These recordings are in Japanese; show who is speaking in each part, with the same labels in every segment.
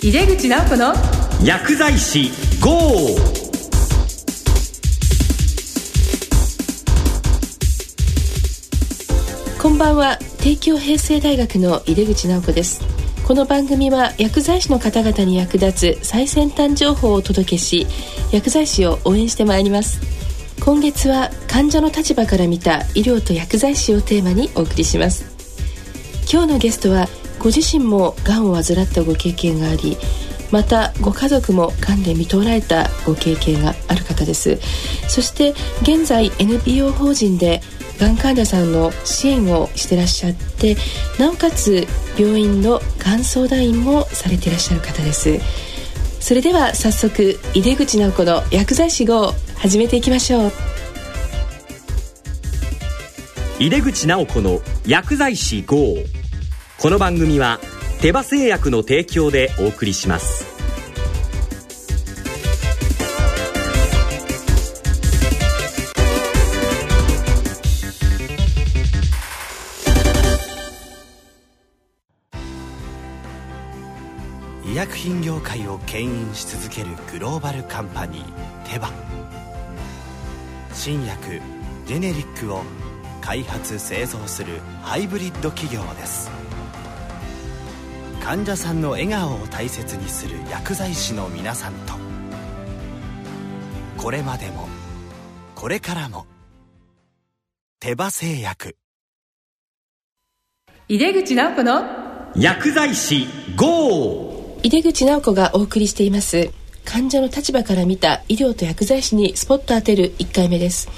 Speaker 1: 井出口直子の
Speaker 2: 薬剤師 GO!
Speaker 3: こんばんは。帝京平成大学の井出口直子です。この番組は薬剤師の方々に役立つ最先端情報をお届けし薬剤師を応援してまいります。今月は患者の立場から見た医療と薬剤師をテーマにお送りします。今日のゲストはご自身もがんを患ったご経験がありまたご家族もがんで見とられたご経験がある方です。そして現在 NPO 法人でがん患者さんの支援をしてらっしゃってなおかつ病院のがん相談員もされていらっしゃる方です。それでは早速井出口直子の薬剤師号を始めていきましょう。
Speaker 2: 井出口直子の薬剤師 GO! この番組は手羽製薬の提供でお送りします。
Speaker 4: 医薬品業界を牽引し続けるグローバルカンパニーテバ。新薬ジェネリックを開発製造するハイブリッド企業です。患者さんの笑顔を大切にする薬剤師の皆さんと。これまでもこれからも手羽製薬。
Speaker 1: 井出口直子の
Speaker 2: 薬剤師 GO!
Speaker 3: 井出口直子がお送りしています。患者の立場から見た医療と薬剤師にスポット当てる1回目です。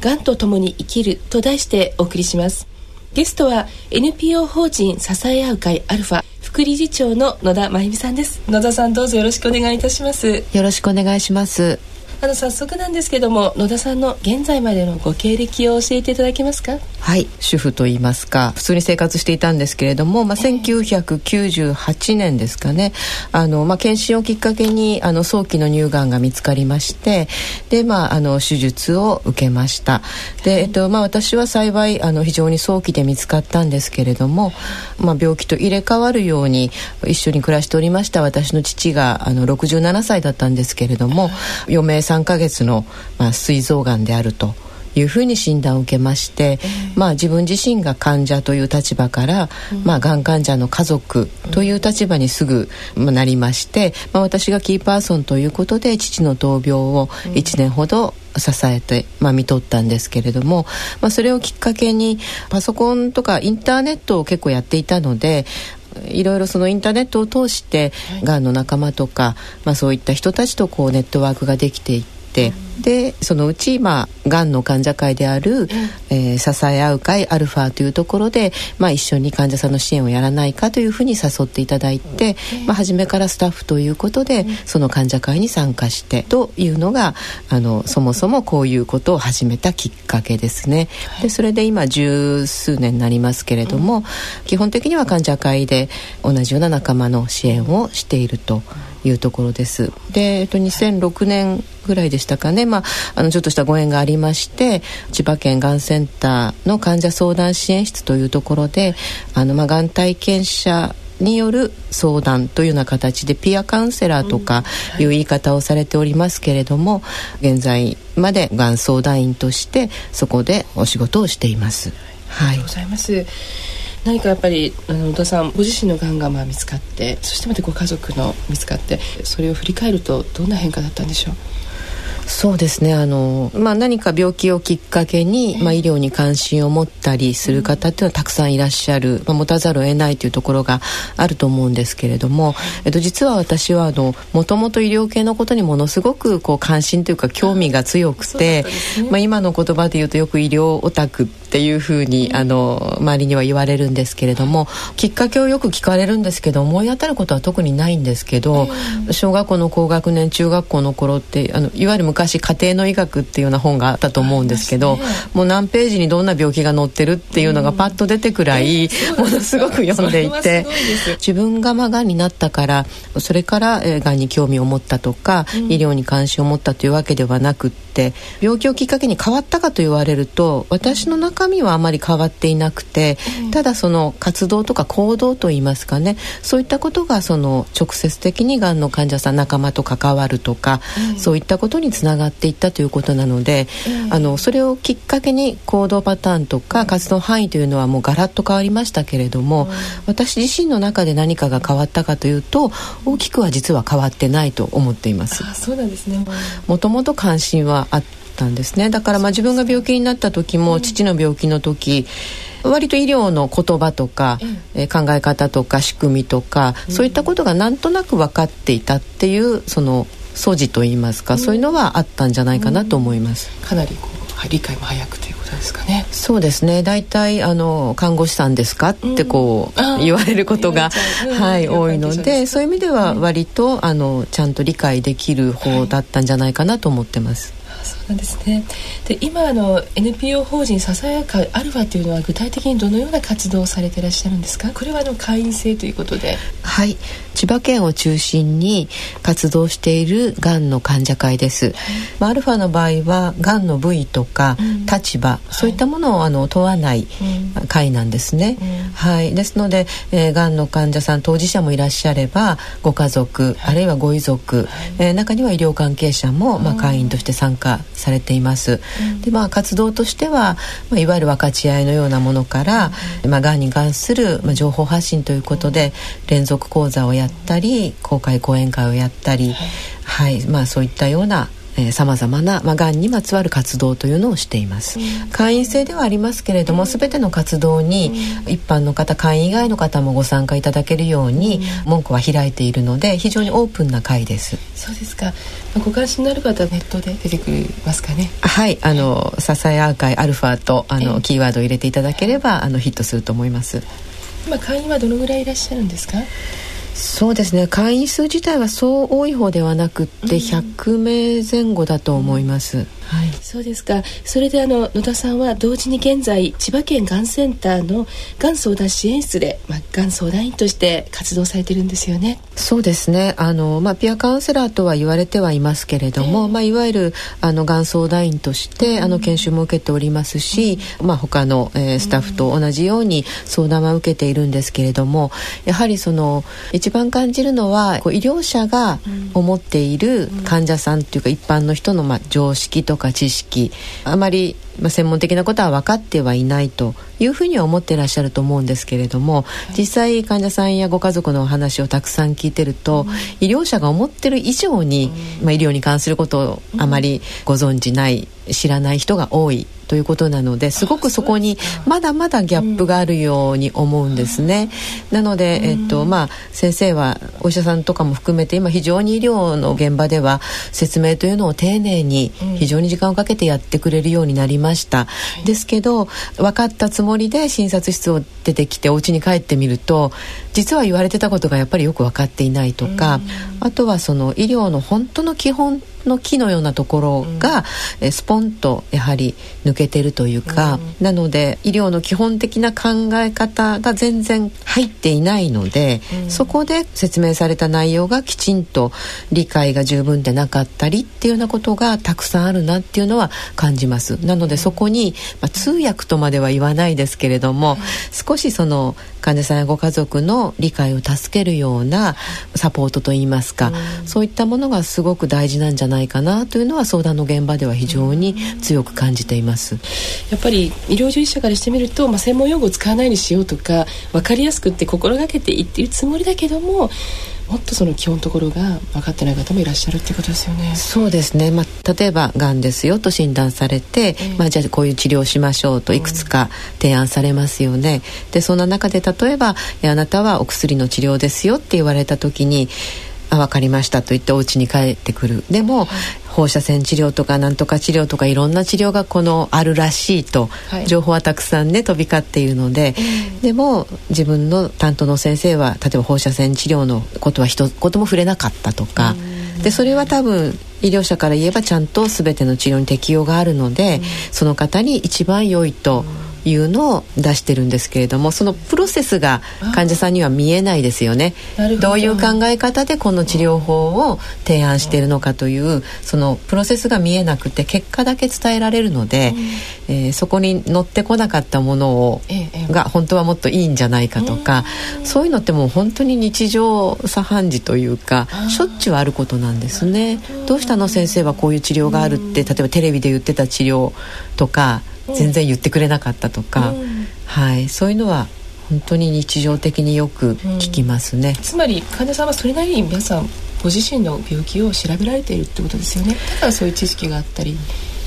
Speaker 3: がんと共に生きると題してお送りしますゲストは NPO 法人支え合う会アルファ副理事長の野田真由美さんです。野田さんどうぞよろしくお願いいたします。
Speaker 5: よろしくお願いします。
Speaker 3: あの早速なんですけども野田さんの現在までのご経歴を教えていただけますか？
Speaker 5: はい主婦と言いますか。普通に生活していたんですけれども、まあ、1998年ですかね。あの、まあ、検診をきっかけにあの早期の乳がんが見つかりましてで、まあ、あの手術を受けました。で、えっとまあ、私は幸いあの非常に早期で見つかったんですけれども、まあ、病気と入れ替わるように一緒に暮らしておりました私の父があの67歳だったんですけれども余命3ヶ月の、まあ、膵臓がんであると。いうふうに診断を受けまして、まあ、自分自身が患者という立場から、まあ、がん患者の家族という立場にすぐ、まあ、なりまして、まあ、私がキーパーソンということで父の闘病を1年ほど支えて、まあ、見とったんですけれども、まあ、それをきっかけにパソコンとかインターネットを結構やっていたのでいろいろそのインターネットを通してがんの仲間とか、まあ、そういった人たちとこうネットワークができていって。でそのうち、まあ、がんの患者会である、えー支え合う会アルファというところで、まあ、一緒に患者さんの支援をやらないかというふうに誘っていただいて、まあ、初めからスタッフということで、その患者会に参加してというのがあのそもそもこういうことを始めたきっかけですね。でそれで今十数年になりますけれども、基本的には患者会で同じような仲間の支援をしていると。いうところです。で、えっと、2006年ぐらいでしたかね、まあ、あのちょっとしたご縁がありまして千葉県がんセンターの患者相談支援室というところであの、まあ、がん体験者による相談というような形でピアカウンセラーとかいう言い方をされておりますけれども、現在までがん相談員としてそこでお仕事をしています。はい。
Speaker 3: ありがとうございます何かやっぱりあの野田さんご自身のがんがまあ見つかってそしてまたご家族の見つかってそれを振り返るとどんな変化だったんでしょう？
Speaker 5: そうですね。あの、まあ、何か病気をきっかけに、まあ、医療に関心を持ったりする方っていうのはたくさんいらっしゃる、まあ、持たざるを得ないというところがあると思うんですけれども、えっと、実は私はもともと医療系のことにものすごくこう関心というか興味が強くて、まあ、今の言葉で言うとよく医療オタクっていうふうにあの周りには言われるんですけれどもきっかけをよく聞かれるんですけど思い当たることは特にないんですけど、小学校の高学年中学校の頃ってあのいわゆる昔家庭の医学っていうような本があったと思うんですけど、もう何ページにどんな病気が載ってるっていうのがパッと出てくらい、ものすごく読んでいて自分がまあがんになったからそれから、えー、がんに興味を持ったとか、医療に関心を持ったというわけではなくって。って病気をきっかけに変わったかと言われると私の中身はあまり変わっていなくて、ただその活動とか行動といいますかねそういったことがその直接的にがんの患者さん仲間と関わるとか、そういったことにつながっていったということなので、あのそれをきっかけに行動パターンとか活動範囲というのはもうガラッと変わりましたけれども、私自身の中で何かが変わったかというと大きくは実は変わってないと思っています。
Speaker 3: そうなんですね。
Speaker 5: もともと関心はあったんですね。だからまあ自分が病気になった時も、父の病気の時割と医療の言葉とか、え考え方とか仕組みとか、そういったことがなんとなく分かっていたっていうその素地といいますか、そういうのはあったんじゃないかなと思います。
Speaker 3: かなりこう理解も早くということですかね。
Speaker 5: そうですね。大体あの看護師さんですか？ってこう、言われることが、はい多いので、そういう意味では割とあのちゃんと理解できる方だったんじゃないかなと思ってます。
Speaker 3: そうなんですね。で今あの NPO 法人ささやかアルファというのは具体的にどのような活動をされていらっしゃるんですか？これはあの会員制ということで。
Speaker 5: はい。千葉県を中心に活動しているがんの患者会です、はい、まあ、アルファの場合はがんの部位とか立場、うん、そういったものをあの問わない会なんですね、うん、はい。ですので、えー、がんの患者さん当事者もいらっしゃればご家族、はい、あるいはご遺族、はい、えー、中には医療関係者も、まあ、会員として参加されています、うん、でまあ活動としては、まあ、いわゆる分かち合いのようなものから、まあ、がんに関する、まあ、情報発信ということで連続講座をやったり公開講演会をやったり、はい、まあ、そういったようなさまざまな、まあ、がんにまつわる活動というのをしています、うん、会員制ではありますけれども、うん、全ての活動に一般の方会員以外の方もご参加いただけるように門戸は開いているので非常にオープンな会です。
Speaker 3: そうですか、まあ、ご関心のある方はネットで出てくりますかね。
Speaker 5: はいあの「ささや会アルファと」あの、キーワードを入れていただければあのヒットすると思います。
Speaker 3: 今会員はどのぐらいいらっしゃるんですか？
Speaker 5: そうですね。会員数自体はそう多い方ではなくて100名前後だと思います、うん
Speaker 3: はい、そうですか。それであの野田さんは同時に現在千葉県がんセンターのがん相談支援室で、まあ、がん相談員として活動されてるんですよね。
Speaker 5: そうですね。あの、まあ、ピアカウンセラーとは言われてはいますけれども、えー、まあ、いわゆるあのがん相談員として、うん、あの研修も受けておりますし、うん、まあ、他の、えー、スタッフと同じように相談は受けているんですけれどもやはりその一番感じるのはこう医療者が思っている患者さんというか一般の人のまあ常識とか知識あまりまあ、専門的なことは分かってはいないというふうには思ってらっしゃると思うんですけれども、実際患者さんやご家族のお話をたくさん聞いてると、医療者が思ってる以上に、まあ、医療に関することをあまりご存じない知らない人が多いということなのですごくそこにまだまだギャップがあるように思うんですね。なので、えっとまあ、先生はお医者さんとかも含めて今非常に医療の現場では説明というのを丁寧に非常に時間をかけてやってくれるようになりました。ですけど分かったつもりで診察室を出てきてお家に帰ってみると実は言われてたことがやっぱりよく分かっていないとかあとはその医療の本当の基本の木のようなところが、うん、スポンとやはり抜けてるというか、うん、なので医療の基本的な考え方が全然入っていないので、うん、そこで説明された内容がきちんと理解が十分でなかったりっていうようなことがたくさんあるなっていうのは感じます。なのでそこに、まあ、通訳とまでは言わないですけれども、少しその患者さんやご家族の理解を助けるようなサポートといいますか、そういったものがすごく大事なんじゃないかなというのは相談の現場では非常に強く感じています。
Speaker 3: やっぱり医療従事者からしてみると、まあ、専門用語を使わないようにしようとか分かりやすくって心がけていっているつもりだけどももっとその基本のところが分かってない方もいらっしゃるっていうことですよね。
Speaker 5: そうですね。まあ例えばがんですよと診断されて、えー、まあじゃあこういう治療しましょうといくつか提案されますよね。うん、でそんな中で例えばあなたはお薬の治療ですよって言われた時に。あ分かりましたと言ってお家に帰ってくる。でも、放射線治療とかなんとか治療とかいろんな治療がこのあるらしいと、はい、情報はたくさんね飛び交っているので、でも自分の担当の先生は例えば放射線治療のことは一言も触れなかったとか、でそれは多分医療者から言えばちゃんと全ての治療に適用があるので、その方に一番良いというのを出してるんですけれどもそのプロセスが患者さんには見えないですよね。ど。ういう考え方でこの治療法を提案しているのかというそのプロセスが見えなくて結果だけ伝えられるので、うん、えー、そこに乗ってこなかったものを、が本当はもっといいんじゃないかとか、そういうのってもう本当に日常茶飯事というかしょっちゅうあることなんですね。どうしたの？先生はこういう治療があるって例えばテレビで言ってた治療とか全然言ってくれなかったとか、はい、そういうのは本当に日常的によく聞きますね、
Speaker 3: つまり患者さんはそれなりに皆さんご自身の病気を調べられているってことですよね。だからそういう知識があったり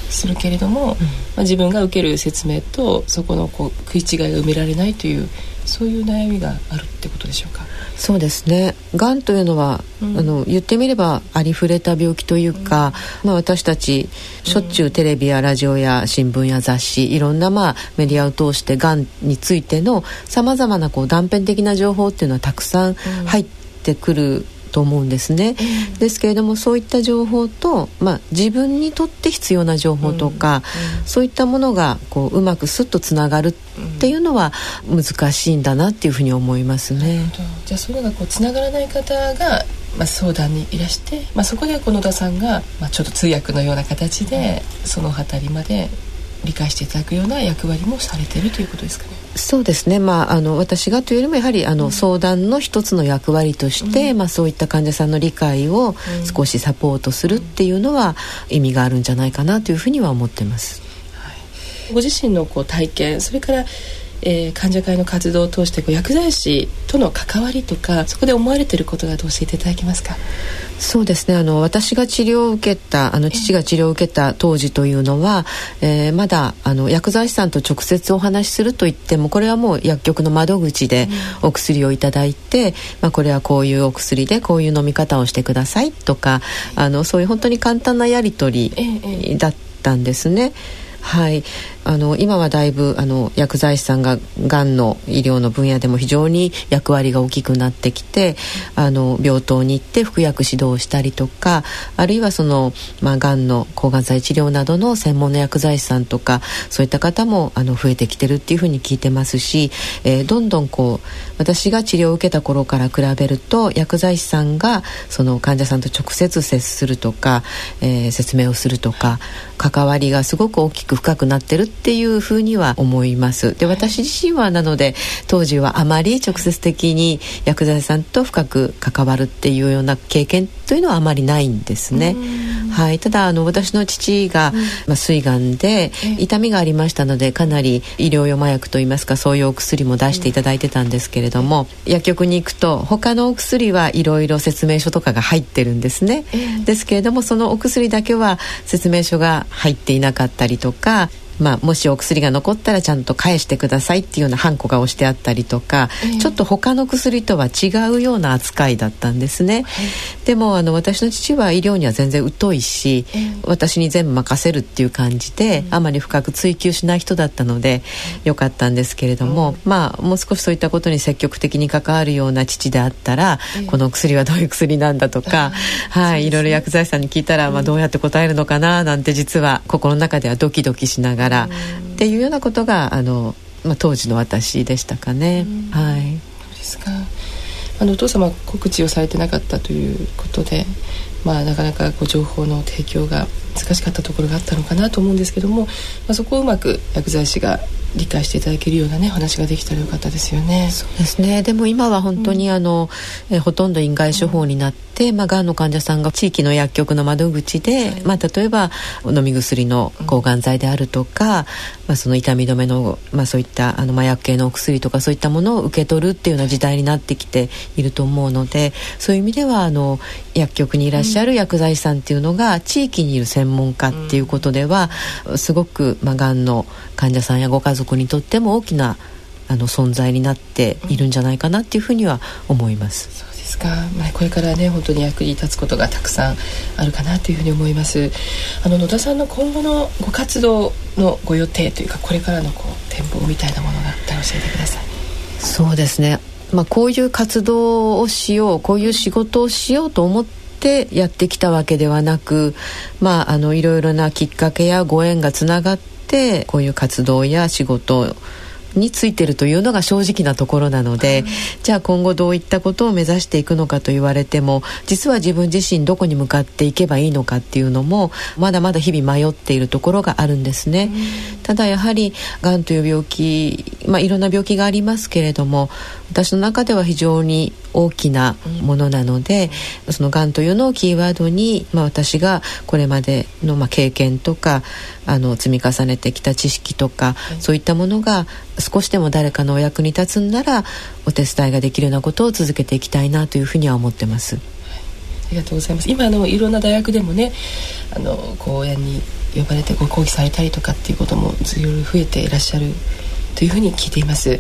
Speaker 3: するけれども、うん、まあ、自分が受ける説明とそこのこう食い違いが埋められないというそういう悩みがあるってことでしょうか？
Speaker 5: そうですね。がんというのは、うん、あの言ってみればありふれた病気というか、うん、まあ、私たちしょっちゅうテレビやラジオや新聞や雑誌いろんなまあメディアを通してがんについてのさまざまなこう断片的な情報っていうのはたくさん。入ってくると思うんですね、うん、ですけれどもそういった情報と、まあ、自分にとって必要な情報とか、そういったものがこううまくスッとつながるっていうのは難しいんだなっていうふうに思いますね。
Speaker 3: じゃあそういうのがこうつながらない方がまあ、相談にいらして、まあ、そこでこの野田さんが、まあ、ちょっと通訳のような形でその辺りまで理解していただくような役割もされているということですかね。
Speaker 5: そうですね、まあ、あの私がというよりもやはりあの、うん、相談の一つの役割として、うん、まあ、そういった患者さんの理解を少しサポートするっていうのは意味があるんじゃないかなというふうには思ってます。
Speaker 3: はい、ご自身のこう体験それからえー、患者会の活動を通してこう薬剤師との関わりとかそこで思われていることが教えていただけますか？
Speaker 5: そうですね。あの私が治療を受けたあの父が治療を受けた当時というのは、えー、まだあの薬剤師さんと直接お話しするといってもこれはもう薬局の窓口でお薬をいただいて、うん、まあ、これはこういうお薬でこういう飲み方をしてくださいとかあのそういう本当に簡単なやり取りだったんですね。はいあの今はだいぶあの薬剤師さんががんの医療の分野でも非常に役割が大きくなってきてあの病棟に行って服薬指導をしたりとかあるいはその、まあ、がんの抗がん剤治療などの専門の薬剤師さんとかそういった方もあの増えてきてるっていうふうに聞いてますし、えー、どんどんこう私が治療を受けた頃から比べると薬剤師さんがその患者さんと直接接するとか、えー、説明をするとか関わりがすごく大きく深くなってるっていうふうには思います。で私自身はなので当時はあまり直接的に薬剤師さんと深く関わるっていうような経験というのはあまりないんですね。はい、ただあの私の父が、まあ、膵がんで痛みがありましたのでかなり医療用麻薬といいますかそういうお薬も出していただいてたんですけれども薬局に行くと他のお薬はいろいろ説明書とかが入ってるんですね。ですけれどもそのお薬だけは説明書が入っていなかったりとかまあ、もしお薬が残ったらちゃんと返してくださいっていうようなハンコが押してあったりとか、えー、ちょっと他の薬とは違うような扱いだったんですね、でもあの私の父は医療には全然疎いし、えー、私に全部任せるっていう感じで、あまり深く追求しない人だったので、よかったんですけれども、まあもう少しそういったことに積極的に関わるような父であったら、この薬はどういう薬なんだとか、はい、いろいろ薬剤師さんに聞いたら、まあ、どうやって答えるのかななんて実は心の中ではドキドキしながらがらっていうようなことがあの、まあ、当時の私でしたかね。はい、
Speaker 3: ですかあのお父様告知をされてなかったということで、まあ、なかなかこう情報の提供が難しかったところがあったのかなと思うんですけども、まあ、そこをうまく薬剤師が理解していただけるようなね話ができたらよかったですよね。
Speaker 5: そうですね。でも今は本当にあの、うん、えほとんど院外処方になって、まあがんの患者さんが地域の薬局の窓口で、はい、まあ例えば飲み薬の抗がん剤であるとか、うん、まあその痛み止めのまあそういったあの麻薬系のお薬とかそういったものを受け取るっていうような時代になってきていると思うので、そういう意味ではあの薬局にいらっしゃる薬剤師さんっていうのが地域にいる専門家っていうことでは、すごくまあがんの患者さんやご家族にとっても大きなあの存在になっているんじゃないかなっていうふうには思います。
Speaker 3: そうですか、まあ、これからね本当に役に立つことがたくさんあるかなというふうに思います。あの野田さんの今後のご活動のご予定というかこれからのこう展望みたいなものがあったら教えてください。
Speaker 5: そうですね。まあ、こういう活動をしようこういう仕事をしようと思ってやってきたわけではなく、まあ、あのいろいろなきっかけやご縁がつながってってこういう活動や仕事についてるというのが正直なところなので、じゃあ今後どういったことを目指していくのかと言われても実は自分自身どこに向かっていけばいいのかっていうのもまだまだ日々迷っているところがあるんですね。ただやはりがんという病気、まあ、いろんな病気がありますけれども私の中では非常に大きなものなので、うん、そのがんというのをキーワードに、まあ、私がこれまでのまあ経験とかあの積み重ねてきた知識とか、はい、そういったものが少しでも誰かのお役に立つんならお手伝いができるようなことを続けていきたいなというふうには思ってます。
Speaker 3: ありがとうございます今のいろんな大学でもねあの講演に呼ばれてご講義されたりとかっていうこともずいぶん増えていらっしゃるというふうに聞いています。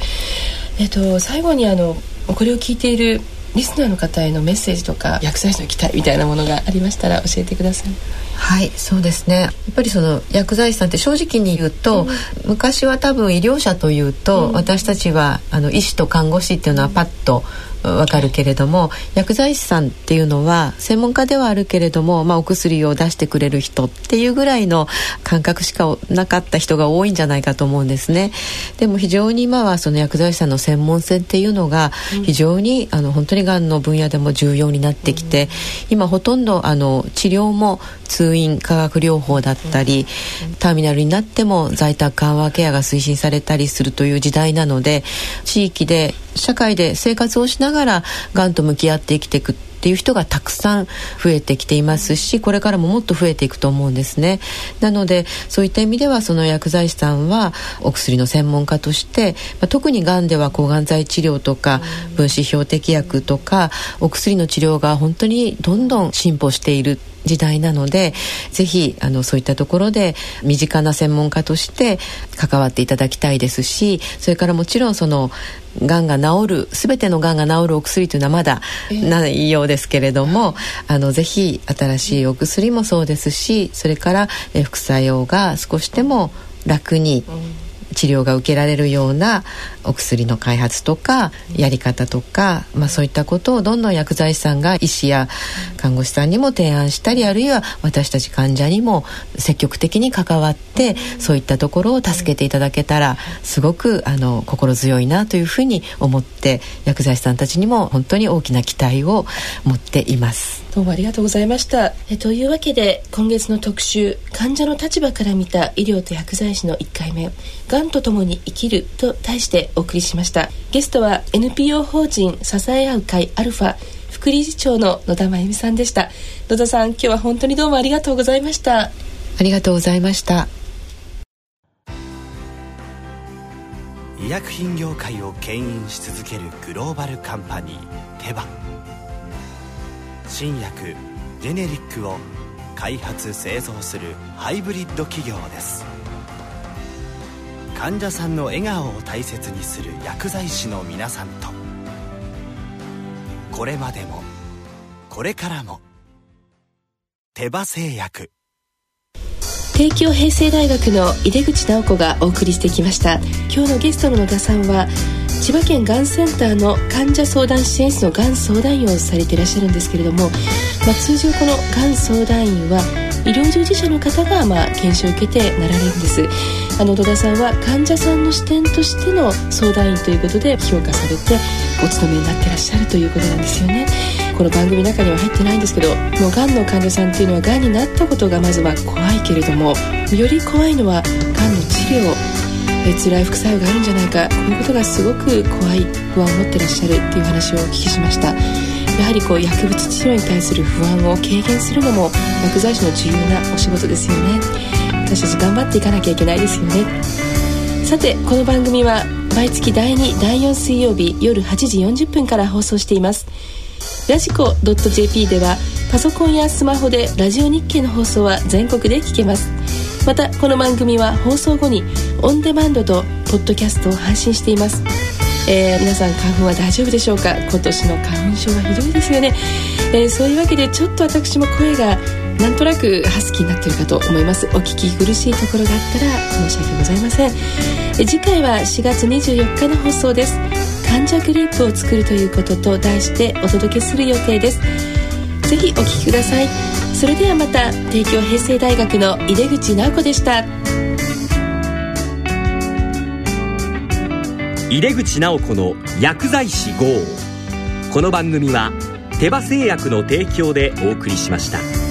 Speaker 3: えっと、最後にあのこれを聞いているリスナーの方へのメッセージとか薬剤師の期待みたいなものがありましたら教えてください。
Speaker 5: はいそうですね。やっぱりその薬剤師さんって正直に言うと、うん、昔は多分医療者というと、うん、私たちはあの医師と看護師っていうのはパッとわかるけれども薬剤師さんっていうのは専門家ではあるけれども、まあ、お薬を出してくれる人っていうぐらいの感覚しかなかった人が多いんじゃないかと思うんですね。でも非常に今はその薬剤師さんの専門性っていうのが非常に、あの本当にがんの分野でも重要になってきて、今ほとんどあの治療も通院化学療法だったり、ターミナルになっても在宅緩和ケアが推進されたりするという時代なので地域で社会で生活をしながらがんと向き合って生きていくっていう人がたくさん増えてきていますしこれからももっと増えていくと思うんですね。なのでそういった意味ではその薬剤師さんはお薬の専門家として、まあ、特にがんでは抗がん剤治療とか分子標的薬とかお薬の治療が本当にどんどん進歩している時代なのでぜひあのそういったところで身近な専門家として関わっていただきたいですしそれからもちろんそのがんが治る全てのがんが治るお薬というのはまだないようですですけれども、あのぜひ新しいお薬もそうですしそれから副作用が少しでも楽に治療が受けられるようなお薬の開発とかやり方とか、まあ、そういったことをどんどん薬剤師さんが医師や看護師さんにも提案したりあるいは私たち患者にも積極的に関わってそういったところを助けていただけたらすごくあの心強いなというふうに思って薬剤師さんたちにも本当に大きな期待を持っています。
Speaker 3: どうもありがとうございましたえというわけで今月の特集患者の立場から見た医療と薬剤師の1回目「がんとともに生きる」と題してお送りしました。ゲストは NPO 法人支え合う会アルファ副理事長の野田真由美さんでした。野田さん今日は本当にどうもありがとうございました。あ
Speaker 5: りがとうございました。
Speaker 4: 医薬品業界を牽引し続けるグローバルカンパニーテバ。新薬ジェネリックを開発製造するハイブリッド企業です患者さんの笑顔を大切にする薬剤師の皆さんと。これまでもこれからも手羽製薬。
Speaker 3: 帝京平成大学の井出口直子がお送りしてきました。今日のゲストの野田さんは千葉県がんセンターの患者相談支援室のがん相談員をされていらっしゃるんですけれども、まあ、通常このがん相談員は医療従事者の方がまあ研修を受けてなられるんです。あの戸田さんは患者さんの視点としての相談員ということで評価されてお勤めになってらっしゃるということなんですよね。この番組の中には入ってないんですけどもうがんの患者さんっていうのはがんになったことがまずは怖いけれどもより怖いのはがんの治療え辛い副作用があるんじゃないかこういうことがすごく怖い不安を持ってらっしゃるっていう話をお聞きしました。やはりこう薬物治療に対する不安を軽減するのも薬剤師の重要なお仕事ですよね。私たち頑張っていかなきゃいけないですよね。さてこの番組は毎月第2第4水曜日夜8時40分から放送しています。ラジコ .jp ではパソコンやスマホでラジオ日経の放送は全国で聞けます。またこの番組は放送後にオンデマンドとポッドキャストを配信しています。えー、皆さん花粉は大丈夫でしょうか？今年の花粉症はひどいですよね、えー、そういうわけでちょっと私も声がなんとなくハスキーになってるかと思います。お聞き苦しいところがあったら申し訳ございません。次回は4月24日の放送です。患者グループを作るということと題してお届けする予定です。ぜひお聞きください。それではまた帝京平成大学の井出口直子でした。
Speaker 2: 井出口直子の薬剤師号。この番組は手羽製薬の提供でお送りしました。